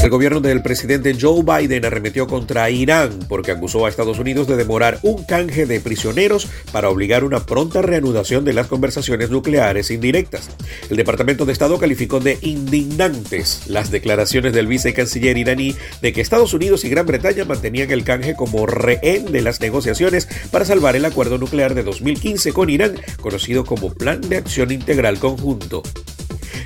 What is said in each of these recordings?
El gobierno del presidente Joe Biden arremetió contra Irán porque acusó a Estados Unidos de demorar un canje de prisioneros para obligar una pronta reanudación de las conversaciones nucleares indirectas. El Departamento de Estado calificó de indignantes las declaraciones del vicecanciller iraní de que Estados Unidos y Gran Bretaña mantenían el canje como rehén de las negociaciones para salvar el acuerdo nuclear de 2015 con Irán, conocido como Plan de Acción Integral Conjunto.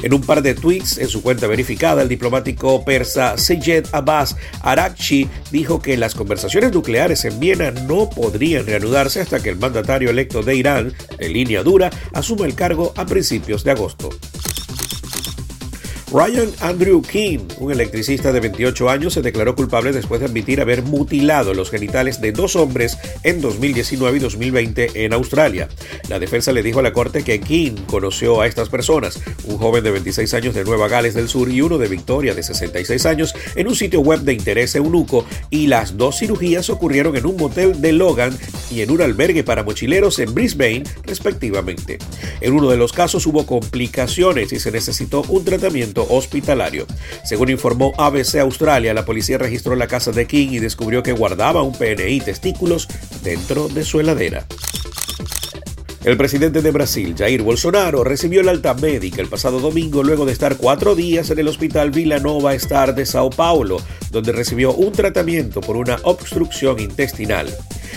En un par de tweets en su cuenta verificada, el diplomático persa Seyed Abbas Arakchi dijo que las conversaciones nucleares en Viena no podrían reanudarse hasta que el mandatario electo de Irán, en línea dura, asuma el cargo a principios de agosto. Ryan Andrew King, un electricista de 28 años, se declaró culpable después de admitir haber mutilado los genitales de dos hombres en 2019 y 2020 en Australia. La defensa le dijo a la corte que King conoció a estas personas, un joven de 26 años de Nueva Gales del Sur y uno de Victoria de 66 años, en un sitio web de interés eunuco y las dos cirugías ocurrieron en un motel de Logan y en un albergue para mochileros en Brisbane, respectivamente. En uno de los casos hubo complicaciones y se necesitó un tratamiento hospitalario. Según informó ABC Australia, la policía registró la casa de King y descubrió que guardaba un PNI testículos dentro de su heladera. El presidente de Brasil, Jair Bolsonaro, recibió la alta médica el pasado domingo luego de estar cuatro días en el hospital Vila Nova Star de Sao Paulo, donde recibió un tratamiento por una obstrucción intestinal.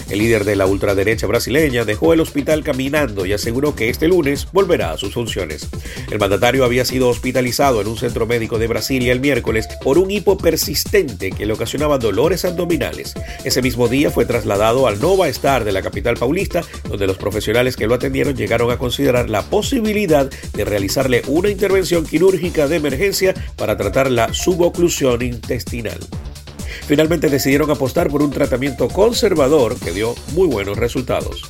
El líder de la ultraderecha brasileña dejó el hospital caminando y aseguró que este lunes volverá a sus funciones. El mandatario había sido hospitalizado en un centro médico de Brasilia el miércoles por un hipo persistente que le ocasionaba dolores abdominales. Ese mismo día fue trasladado al Nova Star de la capital paulista, donde los profesionales que lo atendieron llegaron a considerar la posibilidad de realizarle una intervención quirúrgica de emergencia para tratar la suboclusión intestinal. Finalmente decidieron apostar por un tratamiento conservador que dio muy buenos resultados.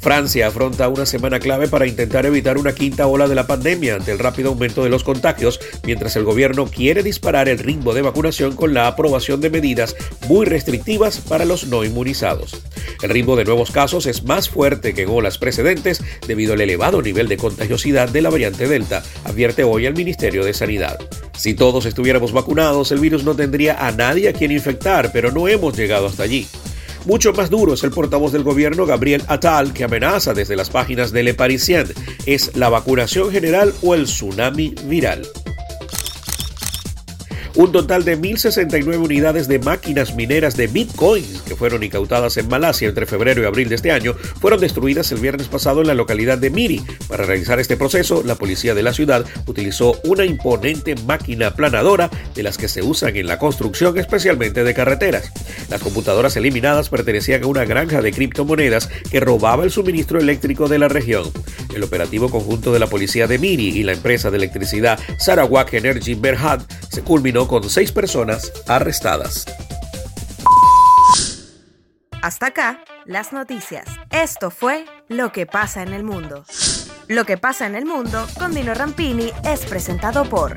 Francia afronta una semana clave para intentar evitar una quinta ola de la pandemia ante el rápido aumento de los contagios, mientras el gobierno quiere disparar el ritmo de vacunación con la aprobación de medidas muy restrictivas para los no inmunizados. El ritmo de nuevos casos es más fuerte que en olas precedentes debido al elevado nivel de contagiosidad de la variante Delta, advierte hoy el Ministerio de Sanidad. Si todos estuviéramos vacunados, el virus no tendría a nadie a quien infectar, pero no hemos llegado hasta allí. Mucho más duro es el portavoz del gobierno Gabriel Attal que amenaza desde las páginas de Le Parisien. ¿Es la vacunación general o el tsunami viral? Un total de 1.069 unidades de máquinas mineras de bitcoins que fueron incautadas en Malasia entre febrero y abril de este año fueron destruidas el viernes pasado en la localidad de Miri. Para realizar este proceso, la policía de la ciudad utilizó una imponente máquina planadora de las que se usan en la construcción, especialmente de carreteras. Las computadoras eliminadas pertenecían a una granja de criptomonedas que robaba el suministro eléctrico de la región. El operativo conjunto de la policía de Miri y la empresa de electricidad Sarawak Energy Berhad se culminó con seis personas arrestadas. Hasta acá, las noticias. Esto fue Lo que pasa en el mundo. Lo que pasa en el mundo con Dino Rampini es presentado por